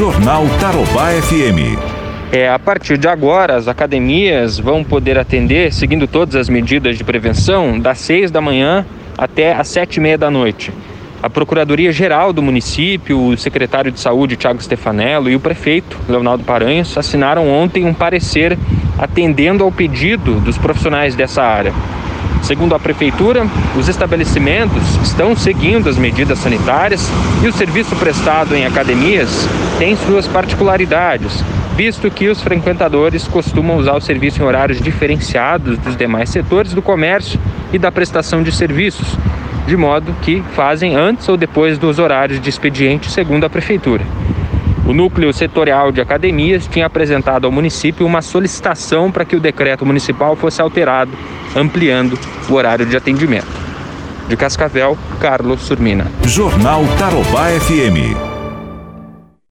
Jornal Tarobá FM. É, a partir de agora, as academias vão poder atender, seguindo todas as medidas de prevenção, das seis da manhã até às sete e meia da noite. A Procuradoria-Geral do município, o secretário de Saúde, Tiago Stefanello, e o prefeito, Leonardo Paranhos, assinaram ontem um parecer atendendo ao pedido dos profissionais dessa área. Segundo a Prefeitura, os estabelecimentos estão seguindo as medidas sanitárias e o serviço prestado em academias tem suas particularidades, visto que os frequentadores costumam usar o serviço em horários diferenciados dos demais setores do comércio e da prestação de serviços, de modo que fazem antes ou depois dos horários de expediente, segundo a Prefeitura. O núcleo setorial de academias tinha apresentado ao município uma solicitação para que o decreto municipal fosse alterado, ampliando o horário de atendimento. De Cascavel, Carlos Surmina. Jornal Tarobá FM.